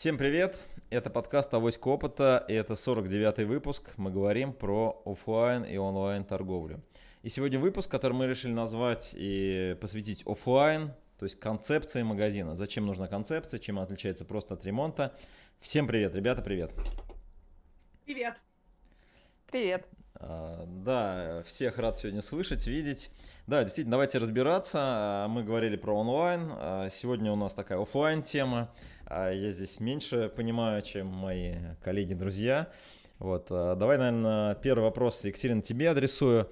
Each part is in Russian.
Всем привет! Это подкаст «Авоська опыта» и это 49-й выпуск. Мы говорим про офлайн и онлайн торговлю. И сегодня выпуск, который мы решили назвать и посвятить офлайн, то есть концепции магазина. Зачем нужна концепция, чем она отличается просто от ремонта. Всем привет, ребята, привет! Привет! Привет! А, да, всех рад сегодня слышать, видеть. Да, действительно, давайте разбираться. А, мы говорили про онлайн. А, сегодня у нас такая офлайн тема. Я здесь меньше понимаю, чем мои коллеги, друзья. Вот, давай, наверное, первый вопрос, Екатерина, тебе адресую.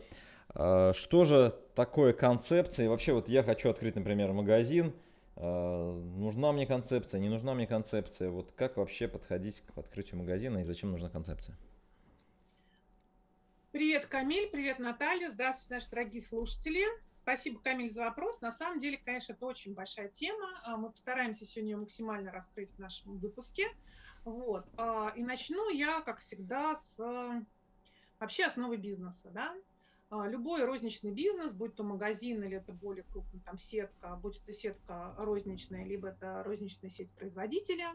Что же такое концепция? И вообще, вот я хочу открыть, например, магазин. Нужна мне концепция, не нужна мне концепция? Вот как вообще подходить к открытию магазина и зачем нужна концепция? Привет, Камиль, привет, Наталья, здравствуйте, наши дорогие слушатели. Спасибо, Камиль, за вопрос. На самом деле, конечно, это очень большая тема. А, мы постараемся сегодня ее максимально раскрыть в нашем выпуске. Вот. А, и начну я, как всегда, с вообще основы бизнеса. Да? А, любой розничный бизнес, будь то магазин или это более крупный, там сетка, будь это сетка розничная, либо это розничная сеть производителя,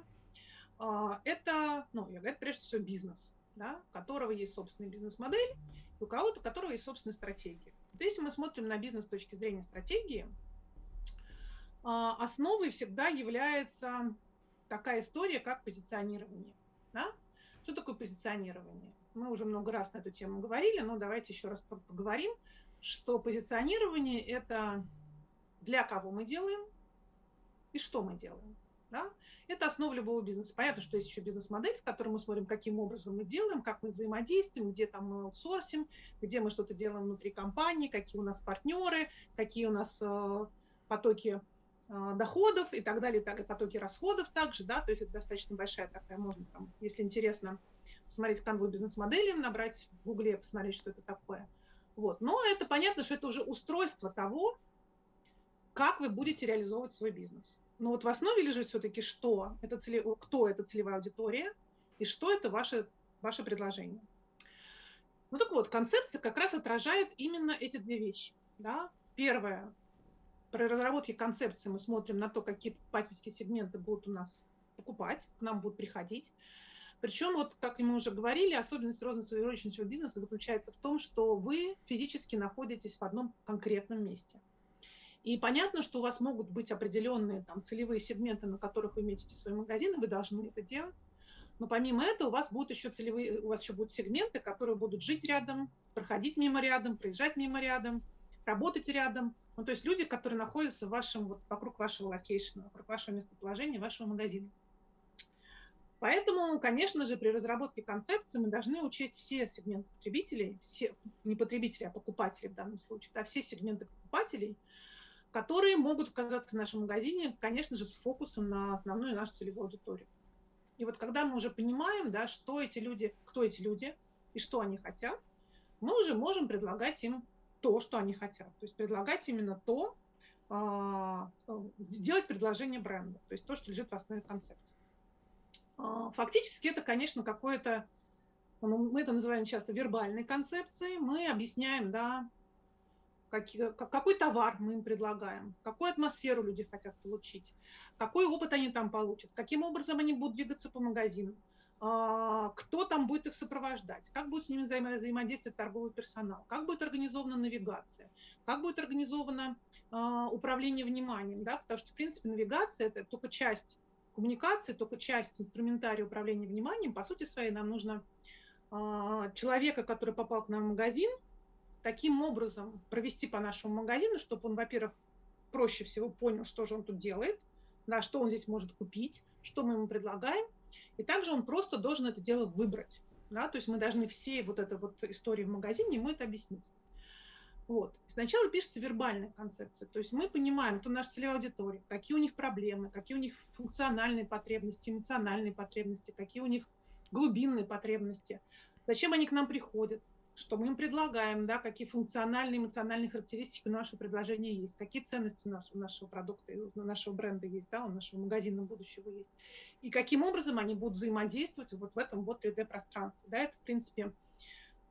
это, ну, я говорю, прежде всего бизнес да, у которого есть собственная бизнес-модель, и у кого-то, у которого есть собственная стратегия. Вот если мы смотрим на бизнес с точки зрения стратегии, а, основой всегда является такая история, как позиционирование. Да? Что такое позиционирование? Мы уже много раз на эту тему говорили, но давайте еще раз поговорим, что позиционирование – это для кого мы делаем и что мы делаем. Да? Это основа любого бизнеса. Понятно, что есть еще бизнес-модель, в которой мы смотрим, каким образом мы делаем, как мы взаимодействуем, где там мы аутсорсим, где мы что-то делаем внутри компании, какие у нас партнеры, какие у нас э, потоки э, доходов и так далее, так и потоки расходов также, да, то есть это достаточно большая такая, можно там, если интересно, посмотреть канву бизнес-модели, набрать в гугле, посмотреть, что это такое. Вот. Но это понятно, что это уже устройство того, как вы будете реализовывать свой бизнес. Но вот в основе лежит все-таки что? Это целе... Кто это целевая аудитория и что это ваше, ваше предложение. Ну так вот, концепция как раз отражает именно эти две вещи. Да? Первое, при разработке концепции мы смотрим на то, какие покупательские сегменты будут у нас покупать, к нам будут приходить. Причем, вот как мы уже говорили, особенность розничного бизнеса заключается в том, что вы физически находитесь в одном конкретном месте – и понятно, что у вас могут быть определенные там, целевые сегменты, на которых вы метите свой магазин, и вы должны это делать. Но помимо этого у вас будут еще целевые, у вас еще будут сегменты, которые будут жить рядом, проходить мимо рядом, проезжать мимо рядом, работать рядом. Ну, то есть люди, которые находятся в вашем, вот, вокруг вашего location а, вокруг вашего местоположения, вашего магазина. Поэтому, конечно же, при разработке концепции мы должны учесть все сегменты потребителей, все, не потребителей, а покупателей в данном случае, да, все сегменты покупателей, которые могут оказаться в нашем магазине, конечно же, с фокусом на основную нашу целевую аудиторию. И вот когда мы уже понимаем, да, что эти люди, кто эти люди и что они хотят, мы уже можем предлагать им то, что они хотят. То есть предлагать именно то, а, сделать предложение бренда, то есть то, что лежит в основе концепции. А, фактически это, конечно, какое-то, ну, мы это называем часто вербальной концепцией, мы объясняем, да, какие, какой товар мы им предлагаем, какую атмосферу люди хотят получить, какой опыт они там получат, каким образом они будут двигаться по магазину, а, кто там будет их сопровождать, как будет с ними взаимодействовать торговый персонал, как будет организована навигация, как будет организовано а, управление вниманием, да, потому что, в принципе, навигация – это только часть коммуникации, только часть инструментария управления вниманием. По сути своей нам нужно а, человека, который попал к нам в магазин, таким образом провести по нашему магазину, чтобы он, во-первых, проще всего понял, что же он тут делает, да, что он здесь может купить, что мы ему предлагаем. И также он просто должен это дело выбрать. Да, то есть мы должны все вот эту вот истории в магазине ему это объяснить. Вот. Сначала пишется вербальная концепция, то есть мы понимаем, кто наша целевая аудитория, какие у них проблемы, какие у них функциональные потребности, эмоциональные потребности, какие у них глубинные потребности, зачем они к нам приходят, что мы им предлагаем, да, какие функциональные, эмоциональные характеристики у нашего предложения есть, какие ценности у, нас, у нашего продукта, у нашего бренда есть, да, у нашего магазина будущего есть, и каким образом они будут взаимодействовать вот в этом вот 3D-пространстве. Да, это, в принципе,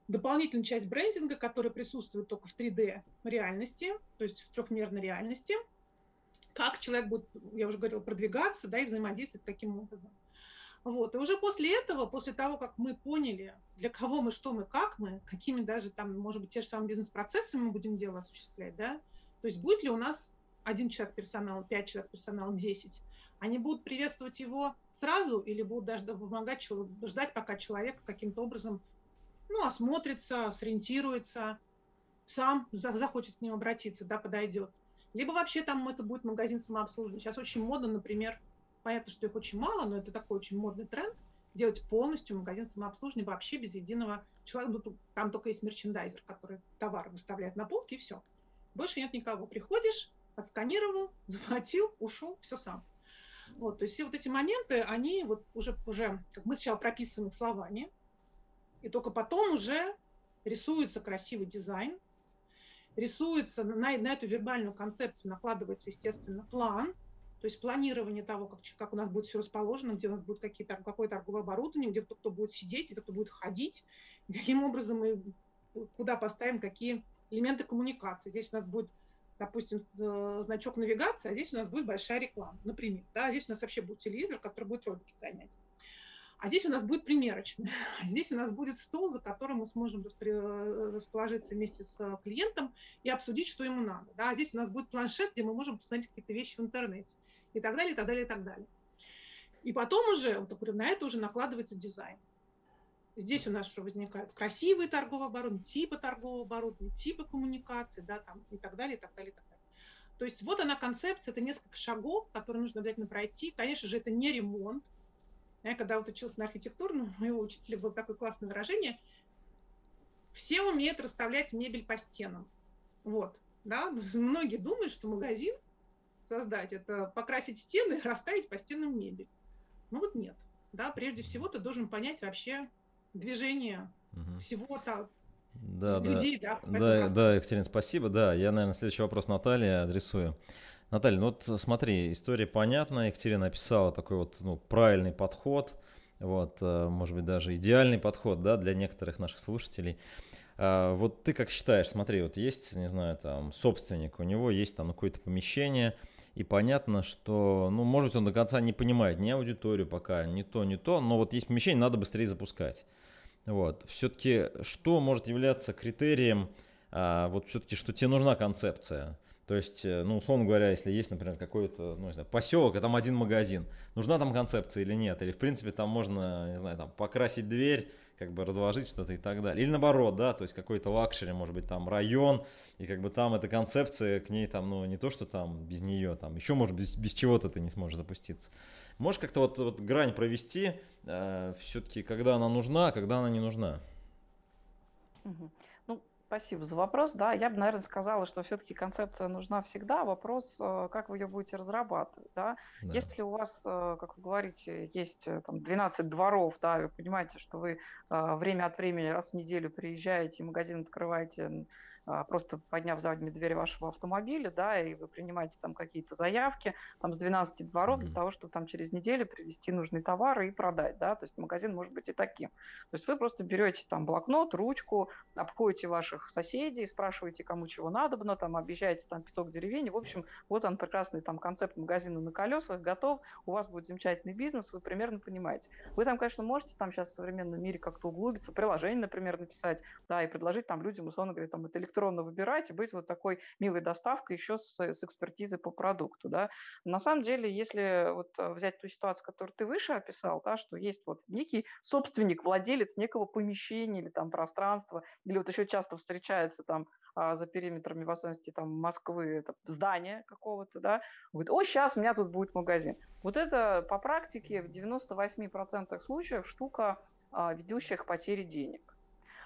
дополнительная часть брендинга, которая присутствует только в 3D-реальности, то есть в трехмерной реальности, как человек будет, я уже говорила, продвигаться да, и взаимодействовать каким образом. Вот. И уже после этого, после того, как мы поняли, для кого мы, что мы, как мы, какими даже там, может быть, те же самые бизнес-процессы мы будем дело осуществлять, да, то есть будет ли у нас один человек персонала, пять человек персонала, десять, они будут приветствовать его сразу или будут даже помогать, ждать, пока человек каким-то образом ну, осмотрится, сориентируется, сам захочет к ним обратиться, да, подойдет. Либо вообще там это будет магазин самообслуживания. Сейчас очень модно, например, понятно, что их очень мало, но это такой очень модный тренд, делать полностью магазин самообслуживания вообще без единого человека. Ну, там только есть мерчендайзер, который товар выставляет на полке, и все. Больше нет никого. Приходишь, отсканировал, заплатил, ушел, все сам. Вот, то есть все вот эти моменты, они вот уже, уже как мы сначала прописываем их словами, и только потом уже рисуется красивый дизайн, рисуется на, на эту вербальную концепцию накладывается, естественно, план, то есть планирование того, как, как у нас будет все расположено, где у нас будет какие-то, какое торговое оборудование, где кто, кто будет сидеть, где кто будет ходить, каким образом мы куда поставим какие элементы коммуникации. Здесь у нас будет, допустим, э, значок навигации, а здесь у нас будет большая реклама, например. Да? Здесь у нас вообще будет телевизор, который будет ролики гонять. А здесь у нас будет примерочная. Здесь у нас будет стол, за которым мы сможем расположиться вместе с клиентом и обсудить, что ему надо. Да? А здесь у нас будет планшет, где мы можем посмотреть какие-то вещи в интернете. И так далее, и так далее, и так далее. И потом уже, вот, на это уже накладывается дизайн. Здесь у нас что возникают красивые торговые оборудования, типы торгового оборудования, типы коммуникации, да, там, и так далее, и так далее, и так далее. То есть вот она концепция, это несколько шагов, которые нужно обязательно пройти. Конечно же, это не ремонт, я когда вот учился на архитектурном, у моего учителя было такое классное выражение. Все умеют расставлять мебель по стенам. Вот. Да? Многие думают, что магазин создать это покрасить стены и расставить по стенам мебель. Ну вот нет. Да? Прежде всего ты должен понять вообще движение угу. всего там, да, людей. Да, да, да, да, Екатерина, спасибо. Да, я, наверное, следующий вопрос Наталье адресую. Наталья, ну вот смотри, история понятна, Екатерина описала такой вот ну, правильный подход, вот, э, может быть, даже идеальный подход, да, для некоторых наших слушателей. А, вот ты как считаешь, смотри, вот есть, не знаю, там, собственник, у него есть там какое-то помещение, и понятно, что, ну, может быть, он до конца не понимает ни аудиторию пока, ни то, ни то, но вот есть помещение, надо быстрее запускать. Вот, все-таки что может являться критерием, а, вот все-таки, что тебе нужна концепция? То есть, э, ну, условно говоря, если есть, например, какой-то, ну, не знаю, поселок, а там один магазин, нужна там концепция или нет? Или, в принципе, там можно, не знаю, там покрасить дверь, как бы разложить что-то и так далее. Или наоборот, да, то есть какой-то luxury, может быть, там район, и как бы там эта концепция к ней там, ну, не то, что там без нее, там еще, может, без, без чего-то ты не сможешь запуститься. Можешь как-то вот, вот грань провести, э, все-таки, когда она нужна, а когда она не нужна? Угу. Спасибо за вопрос. Да, я бы, наверное, сказала, что все-таки концепция нужна всегда. Вопрос, э, как вы ее будете разрабатывать. Да? Да. Если у вас, э, как вы говорите, есть э, там, 12 дворов, да, вы понимаете, что вы время от времени раз в неделю приезжаете, магазин открываете просто подняв заднюю дверь вашего автомобиля, да, и вы принимаете там какие-то заявки, там с 12 дворов для того, чтобы там через неделю привезти нужные товары и продать, да, то есть магазин может быть и таким. То есть вы просто берете там блокнот, ручку, обходите ваших соседей, спрашиваете, кому чего надо, но там объезжаете там пяток деревень, в общем, вот он прекрасный там концепт магазина на колесах, готов, у вас будет замечательный бизнес, вы примерно понимаете. Вы там, конечно, можете там сейчас в современном мире как-то углубиться, приложение, например, написать, да, и предложить там людям, условно говоря, там это электронно выбирать и быть вот такой милой доставкой еще с, с экспертизой по продукту. Да. На самом деле, если вот э, взять ту ситуацию, которую ты выше описал, да, что есть вот некий собственник, владелец некого помещения или там пространства, или вот еще часто встречается там а, за периметрами, в особенности там Москвы, это здание какого-то, да, говорит, о, сейчас у меня тут будет магазин. Вот это по практике в 98% случаев штука, а, ведущая к потере денег.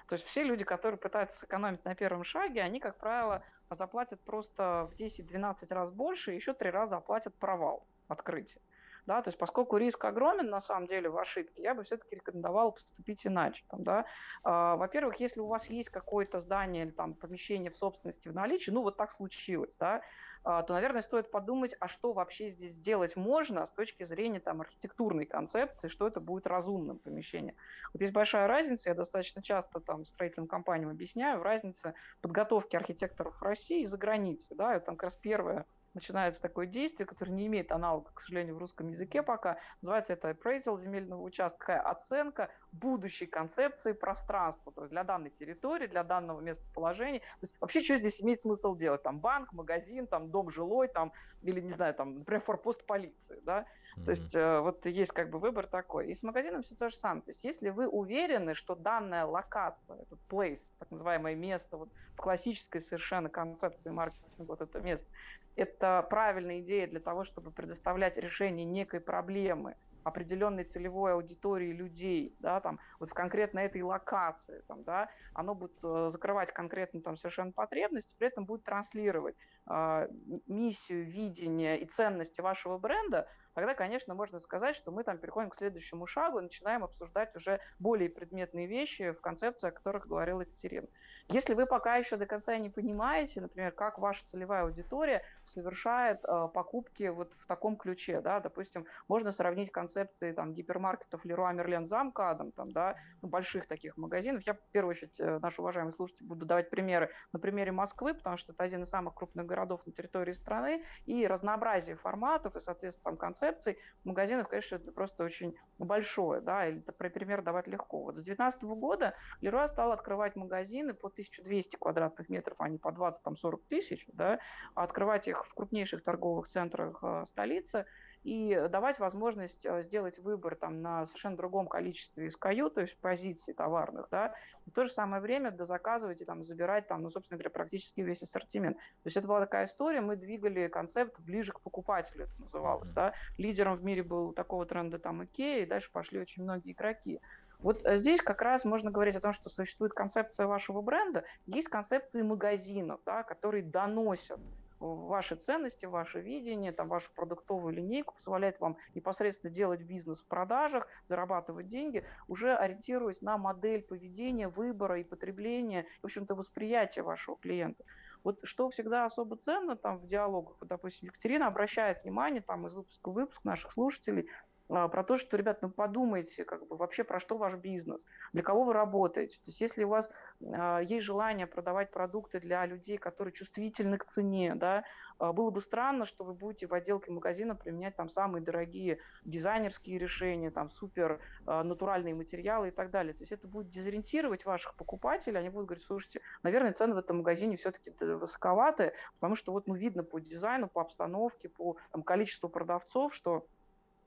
То есть все люди, которые пытаются сэкономить на первом шаге, они, как правило, заплатят просто в 10-12 раз больше, и еще три раза оплатят провал открытия. Да, то есть поскольку риск огромен на самом деле в ошибке, я бы все-таки рекомендовала поступить иначе. Там, да. а, во-первых, если у вас есть какое-то здание или там, помещение в собственности в наличии, ну вот так случилось, да, а, то, наверное, стоит подумать, а что вообще здесь сделать можно с точки зрения там, архитектурной концепции, что это будет разумным помещением. Вот есть большая разница, я достаточно часто там строительным компаниям объясняю, разница подготовки архитекторов в России и за границей. Да, это там как раз первое начинается такое действие, которое не имеет аналога, к сожалению, в русском языке пока. Называется это appraisal земельного участка, оценка будущей концепции пространства, то есть для данной территории, для данного местоположения. То есть вообще, что здесь имеет смысл делать? Там банк, магазин, там дом жилой, там, или, не знаю, там, например, форпост полиции, да? Mm-hmm. То есть э, вот есть как бы выбор такой. И с магазином все то же самое. То есть если вы уверены, что данная локация, этот place, так называемое место, вот в классической совершенно концепции маркетинга, вот это место, это правильная идея для того, чтобы предоставлять решение некой проблемы, определенной целевой аудитории людей, да, там, вот в конкретно этой локации, там, да, оно будет э, закрывать конкретно там совершенно потребности, при этом будет транслировать э, миссию, видение и ценности вашего бренда тогда, конечно, можно сказать, что мы там переходим к следующему шагу и начинаем обсуждать уже более предметные вещи в концепции, о которых говорила Екатерина. Если вы пока еще до конца не понимаете, например, как ваша целевая аудитория совершает э, покупки вот в таком ключе, да, допустим, можно сравнить концепции там гипермаркетов Leroy Merlin за МКАДом, там, да, ну, больших таких магазинов. Я, в первую очередь, э, наши уважаемые слушатели, буду давать примеры на примере Москвы, потому что это один из самых крупных городов на территории страны, и разнообразие форматов, и, соответственно, там концепции концепций магазинов, конечно, это просто очень большое, да, или про пример давать легко. Вот с 2019 года Леруа стал открывать магазины по 1200 квадратных метров, а не по 20-40 тысяч, да, а открывать их в крупнейших торговых центрах э, столицы – и давать возможность э, сделать выбор там, на совершенно другом количестве SKU, то есть позиций товарных, да, и в то же самое время дозаказывать и там, забирать, там, ну, собственно говоря, практически весь ассортимент. То есть это была такая история, мы двигали концепт ближе к покупателю, это называлось. Mm-hmm. Да. Лидером в мире был такого тренда там Икея, и дальше пошли очень многие игроки. Вот э, здесь как раз можно говорить о том, что существует концепция вашего бренда, есть концепции магазинов, да, которые доносят ваши ценности, ваше видение, там, вашу продуктовую линейку, позволяет вам непосредственно делать бизнес в продажах, зарабатывать деньги, уже ориентируясь на модель поведения, выбора и потребления, в общем-то, восприятия вашего клиента. Вот что всегда особо ценно там в диалогах, вот, допустим, Екатерина обращает внимание там из выпуска в выпуск наших слушателей про то, что, ребят, ну подумайте, как бы вообще про что ваш бизнес, для кого вы работаете. То есть если у вас э, есть желание продавать продукты для людей, которые чувствительны к цене, да, э, было бы странно, что вы будете в отделке магазина применять там самые дорогие дизайнерские решения, там супер э, натуральные материалы и так далее. То есть это будет дезориентировать ваших покупателей, они будут говорить, слушайте, наверное, цены в этом магазине все-таки высоковаты, потому что вот ну, видно по дизайну, по обстановке, по там, количеству продавцов, что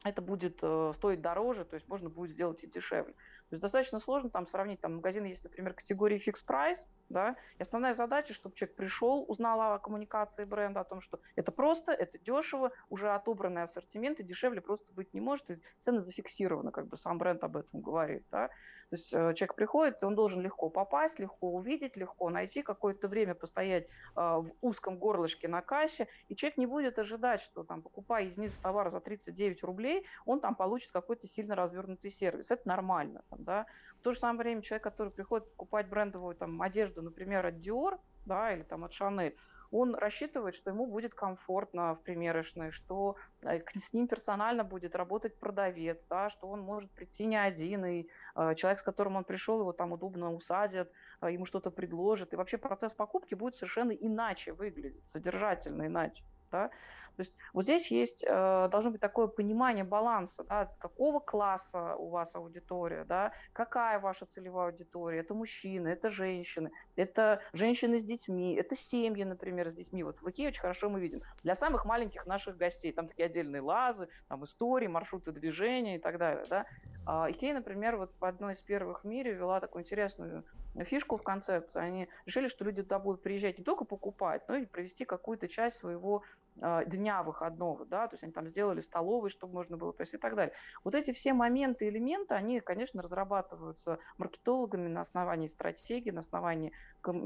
это будет э, стоить дороже, то есть можно будет сделать и дешевле. То есть достаточно сложно там сравнить, там магазины есть, например, категории fixed price, да, и основная задача, чтобы человек пришел, узнал о коммуникации бренда, о том, что это просто, это дешево, уже отобранный ассортимент, и дешевле просто быть не может, и цены зафиксированы, как бы сам бренд об этом говорит, да. То есть э, человек приходит, он должен легко попасть, легко увидеть, легко найти, какое-то время постоять э, в узком горлышке на кассе, и человек не будет ожидать, что там, покупая единицу товара за 39 рублей, он там получит какой-то сильно развернутый сервис. Это нормально. Там, да. В то же самое время человек, который приходит покупать брендовую там, одежду, например, от Dior, да, или там от Chanel, он рассчитывает, что ему будет комфортно в примерочной, что э, с ним персонально будет работать продавец, да, что он может прийти не один, и э, человек, с которым он пришел, его там удобно усадят, э, ему что-то предложат, и вообще процесс покупки будет совершенно иначе выглядеть, содержательно иначе. Да? То есть вот здесь есть, э, должно быть такое понимание баланса, да, какого класса у вас аудитория, да, какая ваша целевая аудитория, это мужчины, это женщины, это женщины с детьми, это семьи, например, с детьми. Вот в Икее очень хорошо мы видим. Для самых маленьких наших гостей, там такие отдельные лазы, там истории, маршруты движения и так далее, да. А Икея, например, вот в одной из первых в мире ввела такую интересную фишку в концепцию. Они решили, что люди туда будут приезжать не только покупать, но и провести какую-то часть своего дня выходного, да, то есть они там сделали столовые, чтобы можно было, то есть и так далее. Вот эти все моменты, элементы, они, конечно, разрабатываются маркетологами на основании стратегии, на основании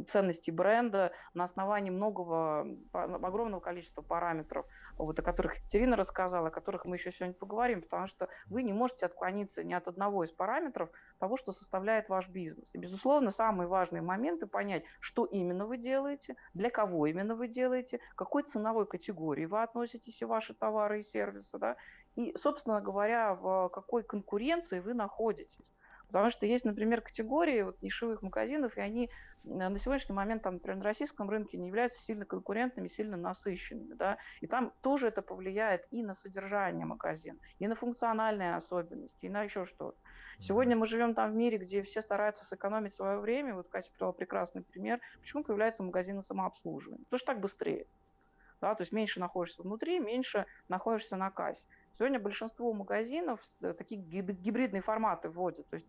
ценностей бренда, на основании многого, огромного количества параметров, вот, о которых Екатерина рассказала, о которых мы еще сегодня поговорим, потому что вы не можете отклониться ни от одного из параметров того, что составляет ваш бизнес. И, безусловно, самые важные моменты понять, что именно вы делаете, для кого именно вы делаете, какой ценовой категории вы относитесь и ваши товары и сервисы, да, и, собственно говоря, в какой конкуренции вы находитесь. Потому что есть, например, категории вот, нишевых магазинов, и они на сегодняшний момент, там, например, на российском рынке не являются сильно конкурентными, сильно насыщенными. Да? И там тоже это повлияет и на содержание магазина, и на функциональные особенности, и на еще что-то. Сегодня мы живем там в мире, где все стараются сэкономить свое время. Вот Катя привела прекрасный пример. Почему появляются магазины самообслуживания? Потому что так быстрее. Да, то есть меньше находишься внутри, меньше находишься на кассе. Сегодня большинство магазинов э, такие гибридные форматы вводят. То есть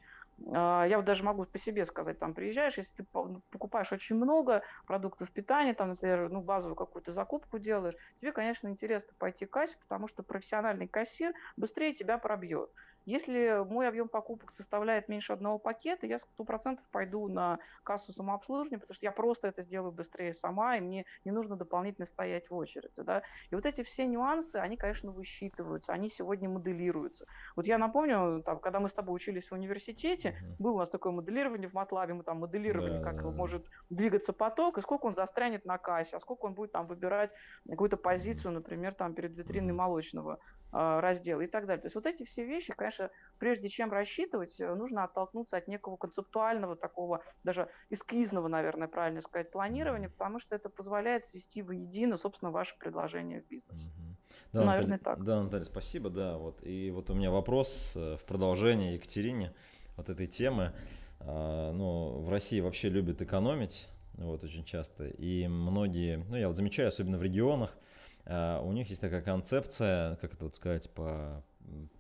а, я вот даже могу по себе сказать, там приезжаешь, если ты ну, покупаешь очень много продуктов питания, там, например, ну, базовую какую-то закупку делаешь, тебе, конечно, интересно пойти к кассе, потому что профессиональный кассир быстрее тебя пробьет. Если мой объем покупок составляет меньше одного пакета, я сто процентов пойду на кассу самообслуживания, потому что я просто это сделаю быстрее сама, и мне не нужно дополнительно стоять в очереди. Да? И вот эти все нюансы, они, конечно, высчитываются, они сегодня моделируются. Вот я напомню, там, когда мы с тобой учились в университете, uh-huh. было у нас такое моделирование в MATLAB, мы там моделировали, да, как да, может двигаться поток, и сколько он застрянет на кассе, а сколько он будет там выбирать какую-то позицию, например, там перед витриной молочного а, раздела и так далее. То есть вот эти все вещи, конечно, прежде чем рассчитывать, э, нужно оттолкнуться от некого концептуального такого, даже эскизного, наверное, правильно сказать, планирования, потому что это позволяет свести воедино, собственно, ваше предложение в бизнесе. Да, ну, наверное, Наталья, так. Да, Наталья, спасибо, да. Вот. И вот у меня вопрос э, в продолжение Екатерине вот этой темы. А, ну, в России вообще любят экономить, вот очень часто. И многие, ну я вот замечаю, особенно в регионах, а, у них есть такая концепция, как это вот сказать по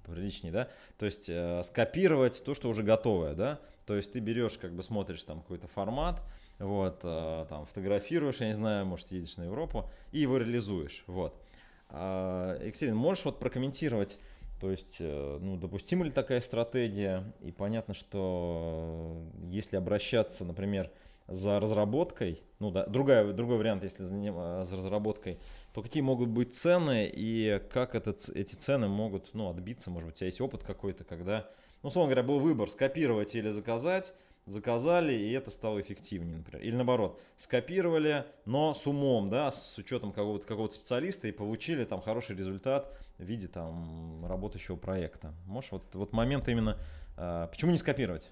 приличнее, да, то есть э, скопировать то, что уже готовое, да, то есть ты берешь, как бы смотришь там какой-то формат, вот, э, там фотографируешь, я не знаю, может едешь на Европу и его реализуешь, вот. А, Екатерина, можешь вот прокомментировать, то есть, э, ну, допустима ли такая стратегия, и понятно, что если обращаться, например, за разработкой, ну да, другая, другой вариант, если за, за разработкой, то какие могут быть цены и как этот, эти цены могут ну, отбиться? Может быть, у тебя есть опыт какой-то, когда, ну, условно говоря, был выбор скопировать или заказать, заказали, и это стало эффективнее, например. Или наоборот, скопировали, но с умом, да, с учетом какого-то какого специалиста и получили там хороший результат в виде там работающего проекта. Можешь вот, вот момент именно, э, почему не скопировать?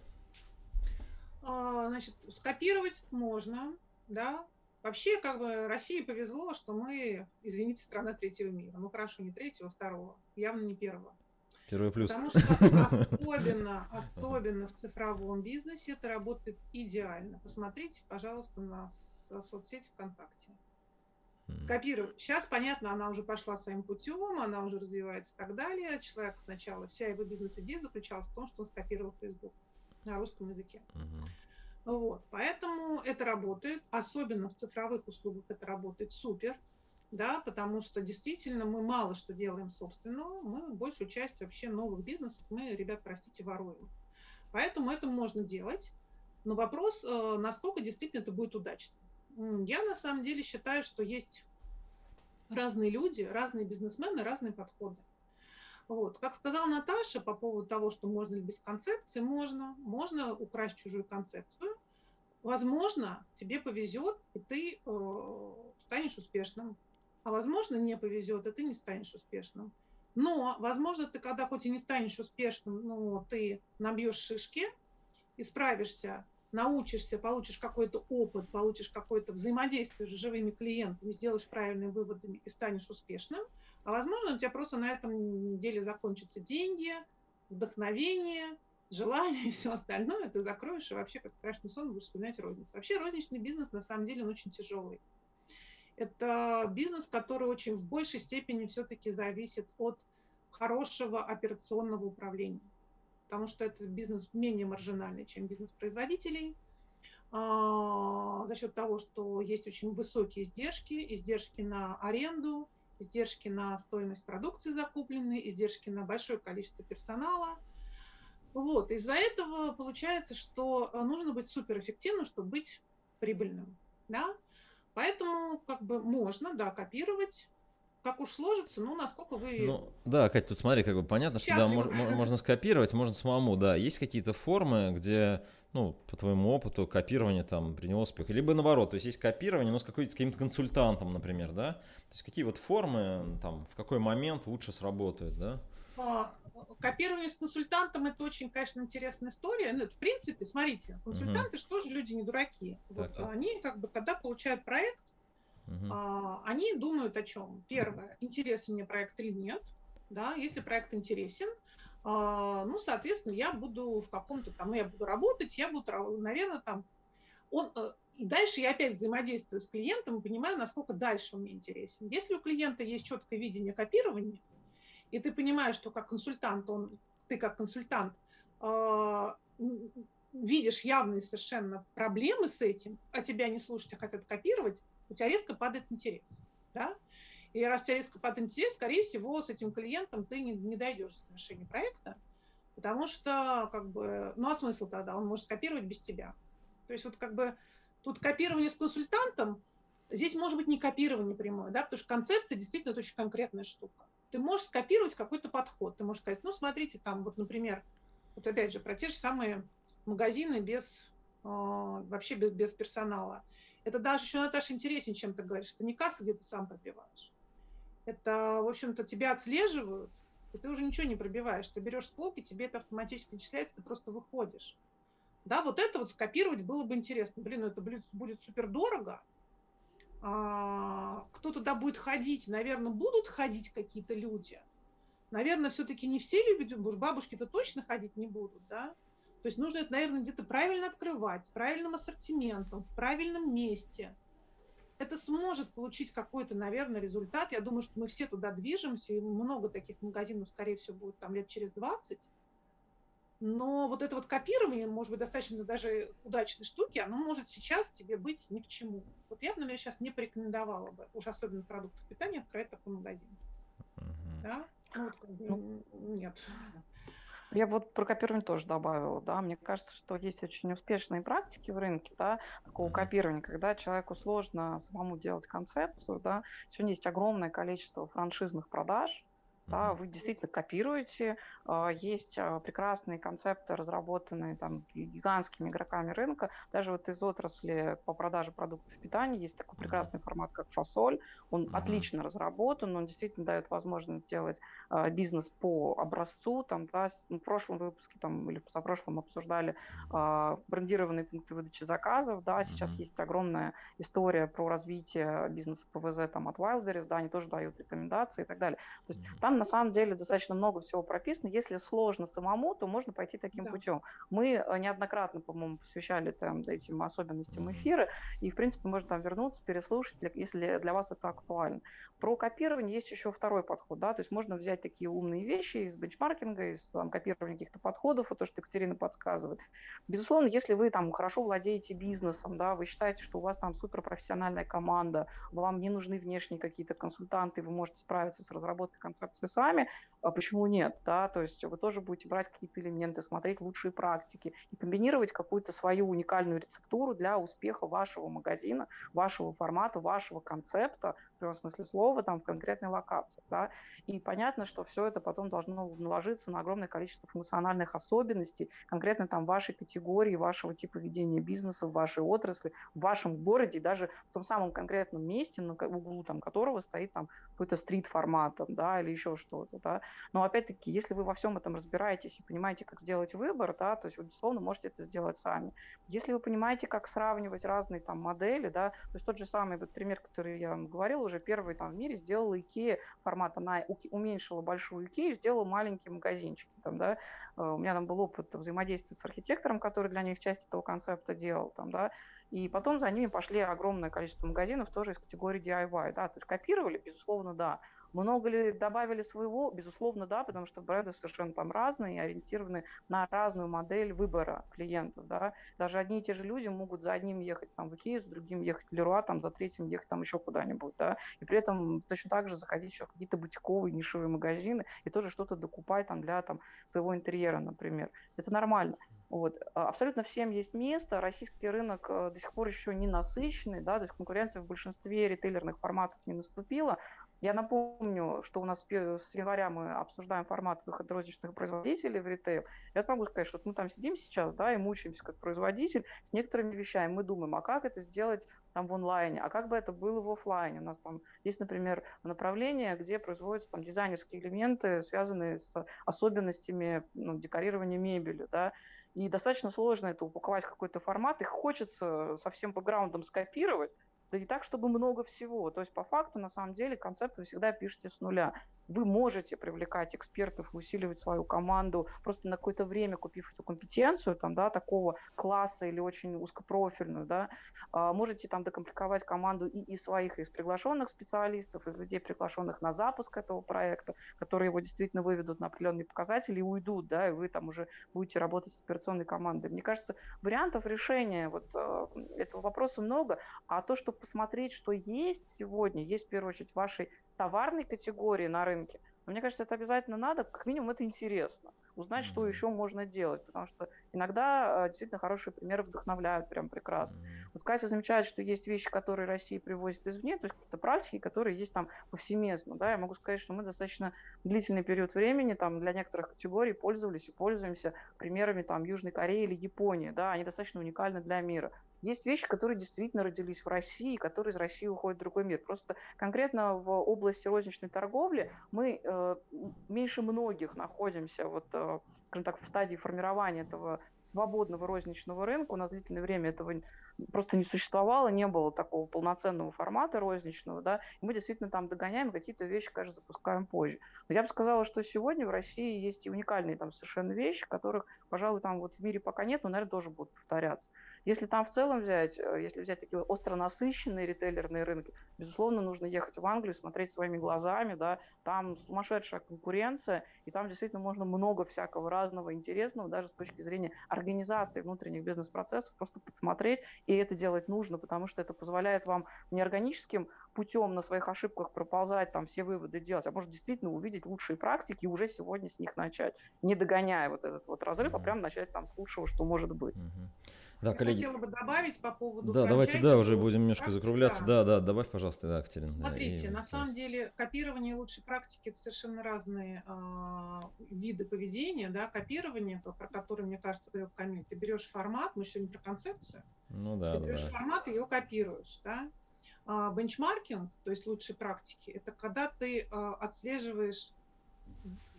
А, значит, скопировать можно, да, Вообще, как бы России повезло, что мы, извините, страна третьего мира. Ну хорошо, не третьего, второго, явно не первого. Первый плюс. Потому что особенно, особенно в цифровом бизнесе это работает идеально. Посмотрите, пожалуйста, на соцсеть ВКонтакте. Скопировать. Сейчас, понятно, она уже пошла своим путем, она уже развивается и так далее. Человек сначала, вся его бизнес-идея заключалась в том, что он скопировал Facebook на русском языке. Uh-huh. Вот. Поэтому это работает, особенно в цифровых услугах это работает супер, да, потому что действительно мы мало что делаем собственного, мы большую часть вообще новых бизнесов мы, ребят, простите, воруем. Поэтому это можно делать, но вопрос, э, насколько действительно это будет удачно. Я на самом деле считаю, что есть разные люди, разные бизнесмены, разные подходы. Вот. Как сказала Наташа по поводу того, что можно ли без концепции, можно. Можно украсть чужую концепцию. Возможно, тебе повезет, и ты э, станешь успешным. А возможно, не повезет, и ты не станешь успешным. Но, возможно, ты когда хоть и не станешь успешным, но ты набьешь шишки и справишься, научишься, получишь какой-то опыт, получишь какое-то взаимодействие с живыми клиентами, сделаешь правильные выводы и станешь успешным – а возможно, у тебя просто на этом деле закончатся деньги, вдохновение, желание и все остальное. Ты закроешь и вообще как страшный сон будешь вспоминать розницу. Вообще розничный бизнес на самом деле он очень тяжелый. Это бизнес, который очень в большей степени все-таки зависит от хорошего операционного управления. Потому что это бизнес менее маржинальный, чем бизнес производителей. А, за счет того, что есть очень высокие издержки, издержки на аренду, издержки на стоимость продукции закупленной, издержки на большое количество персонала. Вот, из-за этого получается, что э, нужно быть суперэффективным, чтобы быть прибыльным, да. Поэтому как бы можно, да, копировать, как уж сложится, ну, насколько вы... Ну, да, Кать, тут смотри, как бы понятно, что да, можно, можно скопировать, можно самому, да. Есть какие-то формы, где ну, по твоему опыту, копирование там приняло успех. Либо наоборот, то есть есть копирование, но с, какой- с каким-то консультантом, например, да? То есть какие вот формы, там, в какой момент лучше сработают, да? А, копирование с консультантом это очень, конечно, интересная история. Ну, в принципе, смотрите, консультанты угу. что же люди не дураки. Вот так, они как бы, когда получают проект, угу. а, они думают о чем? Первое, интересен мне проект или нет. Да, если проект интересен, а, ну, соответственно, я буду в каком-то там, ну, я буду работать, я буду, наверное, там, он, э, и дальше я опять взаимодействую с клиентом и понимаю, насколько дальше он мне интересен. Если у клиента есть четкое видение копирования, и ты понимаешь, что как консультант, он, ты как консультант э, видишь явные совершенно проблемы с этим, а тебя не слушать, а хотят копировать, у тебя резко падает интерес. Да? И раз у тебя резко падает интерес, скорее всего, с этим клиентом ты не, не дойдешь до завершения проекта, потому что, как бы, ну а смысл тогда? Он может скопировать без тебя. То есть вот как бы тут копирование с консультантом, здесь может быть не копирование прямое, да, потому что концепция действительно это очень конкретная штука. Ты можешь скопировать какой-то подход, ты можешь сказать, ну смотрите, там вот, например, вот опять же про те же самые магазины без э, вообще без, без персонала. Это даже еще, Наташа, интереснее, чем ты говоришь. Это не касса, где ты сам пробиваешь. Это, в общем-то, тебя отслеживают, и ты уже ничего не пробиваешь. Ты берешь с полки, тебе это автоматически начисляется, ты просто выходишь. Да, вот это вот скопировать было бы интересно. Блин, ну это будет, будет супер дорого. А, кто туда будет ходить? Наверное, будут ходить какие-то люди. Наверное, все-таки не все любят, бабушки-то точно ходить не будут, да? То есть нужно это, наверное, где-то правильно открывать, с правильным ассортиментом, в правильном месте. Это сможет получить какой-то, наверное, результат. Я думаю, что мы все туда движемся, и много таких магазинов, скорее всего, будет там лет через 20. Но вот это вот копирование, может быть, достаточно даже удачной штуки, оно может сейчас тебе быть ни к чему. Вот я бы, наверное, сейчас не порекомендовала бы, уж особенно продуктов питания, открыть такой магазин. Да? Ну, вот, ну, нет. Я вот про копирование тоже добавила, да, мне кажется, что есть очень успешные практики в рынке, да, такого копирования, когда человеку сложно самому делать концепцию, да, сегодня есть огромное количество франшизных продаж, да, вы действительно копируете. А, есть а, прекрасные концепты, разработанные там гигантскими игроками рынка. Даже вот из отрасли по продаже продуктов питания есть такой прекрасный формат, как фасоль. Он отлично разработан, он действительно дает возможность сделать а, бизнес по образцу. Там, да, в прошлом выпуске там, или в прошлом обсуждали брендированные пункты выдачи заказов. Да, сейчас есть огромная история про развитие бизнеса ПВЗ там, от Wildberries, да, они тоже дают рекомендации и так далее. То есть mm-hmm. Там на самом деле достаточно много всего прописано. Если сложно самому, то можно пойти таким да. путем. Мы э, неоднократно, по-моему, посвящали там, этим особенностям эфира, и, в принципе, можно там вернуться, переслушать, если для вас это актуально. Про копирование есть еще второй подход, да, то есть можно взять такие умные вещи из бенчмаркинга, из там, копирования каких-то подходов, вот то, что Екатерина подсказывает. Безусловно, если вы там хорошо владеете бизнесом, да, вы считаете, что у вас там суперпрофессиональная команда, вам не нужны внешние какие-то консультанты, вы можете справиться с разработкой концепции сами, а почему нет, да, то есть вы тоже будете брать какие-то элементы, смотреть лучшие практики и комбинировать какую-то свою уникальную рецептуру для успеха вашего магазина, вашего формата, вашего концепта, в прямом смысле слова, там, в конкретной локации, да, и понятно, что все это потом должно наложиться на огромное количество функциональных особенностей, конкретно там вашей категории, вашего типа ведения бизнеса, в вашей отрасли, в вашем городе, даже в том самом конкретном месте, на углу там, которого стоит там какой-то стрит-формат, да, или еще что-то, да. Но опять-таки, если вы во всем этом разбираетесь и понимаете, как сделать выбор, да, то есть вы, безусловно, можете это сделать сами. Если вы понимаете, как сравнивать разные там модели, да, то есть тот же самый вот пример, который я вам говорил, уже первый там в мире сделала IKEA формат, она уменьшила большую IKEA, сделала маленькие магазинчики, там, да, э, у меня там был опыт взаимодействия с архитектором, который для них часть этого концепта делал, там, да, и потом за ними пошли огромное количество магазинов тоже из категории DIY, да, то есть копировали, безусловно, да, много ли добавили своего? Безусловно, да, потому что бренды совершенно там разные, ориентированы на разную модель выбора клиентов, да. Даже одни и те же люди могут за одним ехать там в Икею, с другим ехать в Леруа, там за третьим ехать там еще куда-нибудь, да. И при этом точно так же заходить еще в какие-то бутиковые нишевые магазины и тоже что-то докупать там для там своего интерьера, например. Это нормально. Вот. А, абсолютно всем есть место. Российский рынок э, до сих пор еще не насыщенный, да, то есть конкуренция в большинстве ритейлерных форматов не наступила. Я напомню, что у нас с января мы обсуждаем формат выхода розничных производителей в ритейл. Я могу сказать, что мы там сидим сейчас, да, и мучаемся как производитель с некоторыми вещами. Мы думаем, а как это сделать там в онлайне, а как бы это было в офлайне. У нас там есть, например, направление, где производятся там дизайнерские элементы, связанные с особенностями ну, декорирования мебели, да, и достаточно сложно это упаковать в какой-то формат, их хочется со всем бэкграундом скопировать, да не так, чтобы много всего. То есть по факту, на самом деле, концепт вы всегда пишете с нуля. Вы можете привлекать экспертов, усиливать свою команду, просто на какое-то время купив эту компетенцию, там, да, такого класса или очень узкопрофильную, да, а, можете там докомплектовать команду и из своих, и из приглашенных специалистов, из людей, приглашенных на запуск этого проекта, которые его действительно выведут на определенные показатели и уйдут, да, и вы там уже будете работать с операционной командой. Мне кажется, вариантов решения вот э, этого вопроса много, а то, что посмотреть, что есть сегодня, есть в первую очередь в вашей товарной категории на рынке, но мне кажется, это обязательно надо, как минимум это интересно. Узнать, mm-hmm. что еще можно делать, потому что иногда э, действительно хорошие примеры вдохновляют прям прекрасно. Mm-hmm. Вот Катя замечает, что есть вещи, которые Россия привозит извне, то есть какие-то практики, которые есть там повсеместно. Да? Я могу сказать, что мы достаточно длительный период времени там для некоторых категорий пользовались и пользуемся примерами там Южной Кореи или Японии. Да? Они достаточно уникальны для мира. Есть вещи, которые действительно родились в России, которые из России уходят в другой мир. Просто конкретно в области розничной торговли мы э, меньше многих находимся вот, э, скажем так, в стадии формирования этого свободного розничного рынка. У нас длительное время этого просто не существовало, не было такого полноценного формата розничного, да, и мы действительно там догоняем, какие-то вещи, конечно, запускаем позже. Но я бы сказала, что сегодня в России есть и уникальные там совершенно вещи, которых, пожалуй, там вот в мире пока нет, но, наверное, тоже будут повторяться. Если там в целом взять, э, если взять такие остро насыщенные ритейлерные рынки, безусловно, нужно ехать в Англию, смотреть своими глазами, да, там сумасшедшая конкуренция, и там действительно можно много всякого разного интересного, даже с точки зрения организации внутренних бизнес-процессов, просто подсмотреть, и это делать нужно, потому что это позволяет вам неорганическим путем на своих ошибках проползать, там все выводы делать, а может действительно увидеть лучшие практики и уже сегодня с них начать, не догоняя вот этот вот разрыв, а прям начать там с лучшего, что может быть. Да, Я коллеги. хотела бы добавить по поводу Да, давайте, да, уже будем немножко практики, закругляться. Да. да, да, добавь, пожалуйста, да, Катерина. Смотрите, да, на самом деле копирование и лучшей практики это совершенно разные э, виды поведения, да, копирование, про которое, мне кажется, говорил Камиль, ты берешь формат, мы сегодня про концепцию, ну да, ты берешь да. формат и его копируешь, да. А, бенчмаркинг, то есть лучшие практики, это когда ты а, отслеживаешь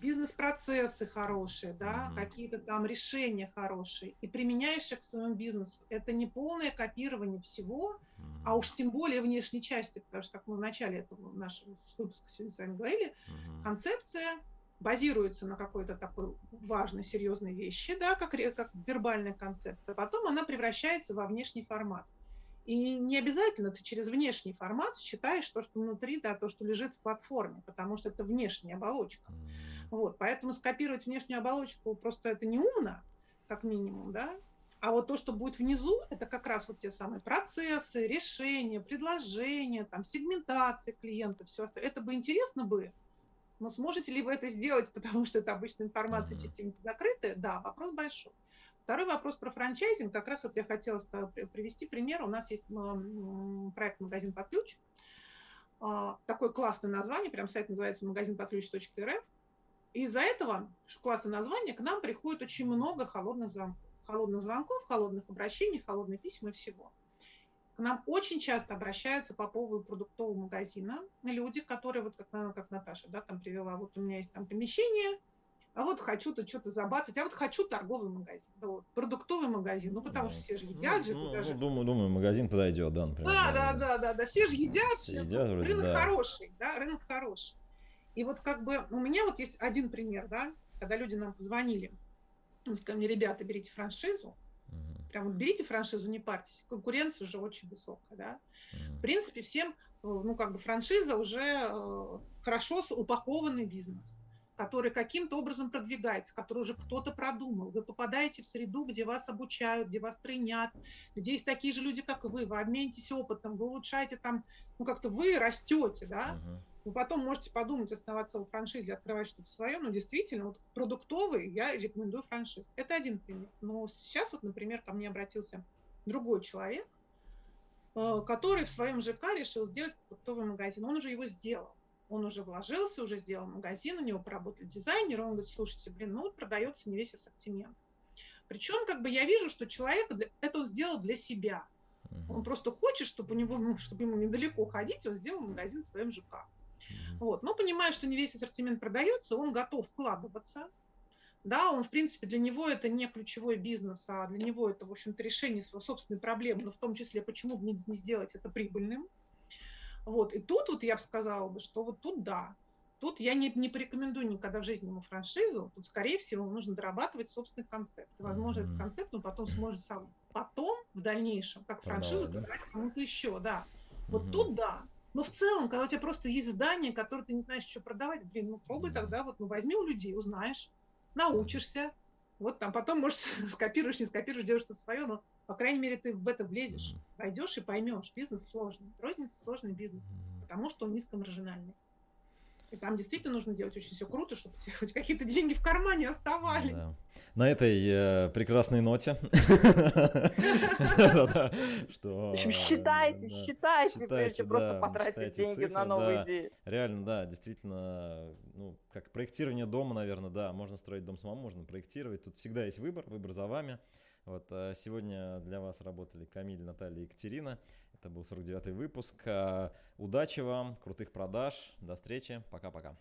бизнес-процессы хорошие, да, mm-hmm. какие-то там решения хорошие, и применяешь их к своему бизнесу. Это не полное копирование всего, mm-hmm. а уж тем более внешней части, потому что, как мы в начале этого нашего выпуска сегодня с вами говорили, mm-hmm. концепция базируется на какой-то такой важной, серьезной вещи, да, как, как вербальная концепция, потом она превращается во внешний формат. И не обязательно ты через внешний формат считаешь то, что внутри, да, то, что лежит в платформе, потому что это внешняя оболочка. Вот, поэтому скопировать внешнюю оболочку просто это не умно, как минимум, да. А вот то, что будет внизу, это как раз вот те самые процессы, решения, предложения, там, сегментация клиента, все остальное. Это бы интересно бы, но сможете ли вы это сделать, потому что это обычная информация mm-hmm. частенько закрытая? Да, вопрос большой. Второй вопрос про франчайзинг. Как раз вот я хотела привести пример. У нас есть проект «Магазин под ключ». А, такое классное название, прям сайт называется магазин под ключ.рф. И из-за этого классное название к нам приходит очень много холодных звонков. Холодных звонков, холодных обращений, холодных писем и всего. К нам очень часто обращаются по поводу продуктового магазина люди, которые, вот как, как Наташа, да, там привела, вот у меня есть там помещение, а вот хочу то что-то забацать, а вот хочу торговый магазин, да, вот, продуктовый магазин, ну потому что все же едят ну, же. Ну, даже... ну, думаю, думаю, магазин подойдет, да, например. Да, да, да, да, да, все же едят, все, все едят, вроде, рынок да. хороший, да, рынок хороший. И вот как бы у меня вот есть один пример, да, когда люди нам позвонили, мы сказали ребята, берите франшизу, угу. прям вот берите франшизу, не парьтесь, конкуренция уже очень высокая, да. Угу. В принципе, всем, э, ну как бы франшиза уже э, хорошо упакованный бизнес который каким-то образом продвигается, который уже кто-то продумал. Вы попадаете в среду, где вас обучают, где вас тренят, где есть такие же люди, как вы, вы обменитесь опытом, вы улучшаете там, ну как-то вы растете, да, uh-huh. Вы потом можете подумать, оставаться в франшизе, открывать что-то свое, но действительно, вот продуктовый я рекомендую франшиз. Это один пример. Но сейчас вот, например, ко мне обратился другой человек, э, который в своем ЖК решил сделать продуктовый магазин. Он уже его сделал. Он уже вложился, уже сделал магазин, у него поработали дизайнеры, он говорит, слушайте, блин, ну вот продается не весь ассортимент. Причем, как бы я вижу, что человек это он сделал для себя. Он просто хочет, чтобы у него, ну, чтобы ему недалеко ходить, он сделал магазин в своем ЖК. Вот. Но понимая, что не весь ассортимент продается, он готов вкладываться. Да, он, в принципе, для него это не ключевой бизнес, а для него это, в общем-то, решение своей собственной проблемы, но в том числе, почему бы не сделать это прибыльным. Вот. И тут вот я бы сказала, бы, что вот тут да, Тут я не, не порекомендую никогда в жизни ему франшизу. Тут, скорее всего, нужно дорабатывать собственный концепт. возможно, mm-hmm. этот концепт он потом сможет сам потом, в дальнейшем, как франшизу, да? продавать кому-то еще, да. Вот mm-hmm. тут да. Но в целом, когда у тебя просто есть здание, которое ты не знаешь, что продавать, блин, ну пробуй mm-hmm. тогда, вот, ну возьми у людей, узнаешь, научишься. Вот там потом, может, скопируешь, не скопируешь, делаешь что-то свое, но, по крайней мере, ты в это влезешь, mm-hmm. пойдешь и поймешь, бизнес сложный. Розница сложный бизнес, mm-hmm. потому что он низкомаржинальный. И там действительно нужно делать очень все круто, чтобы у тебя хоть какие-то деньги в кармане оставались. Да. На этой э, прекрасной ноте. В общем, считайте, считайте, прежде просто потратить деньги на новые идеи. Реально, да, действительно, ну, как проектирование дома, наверное, да, можно строить дом самому, можно проектировать. Тут всегда есть выбор, выбор за вами. Вот э, сегодня для вас работали Камиль, Наталья и Екатерина. Это был 49-й выпуск. Э, удачи вам, крутых продаж. До встречи. Пока-пока.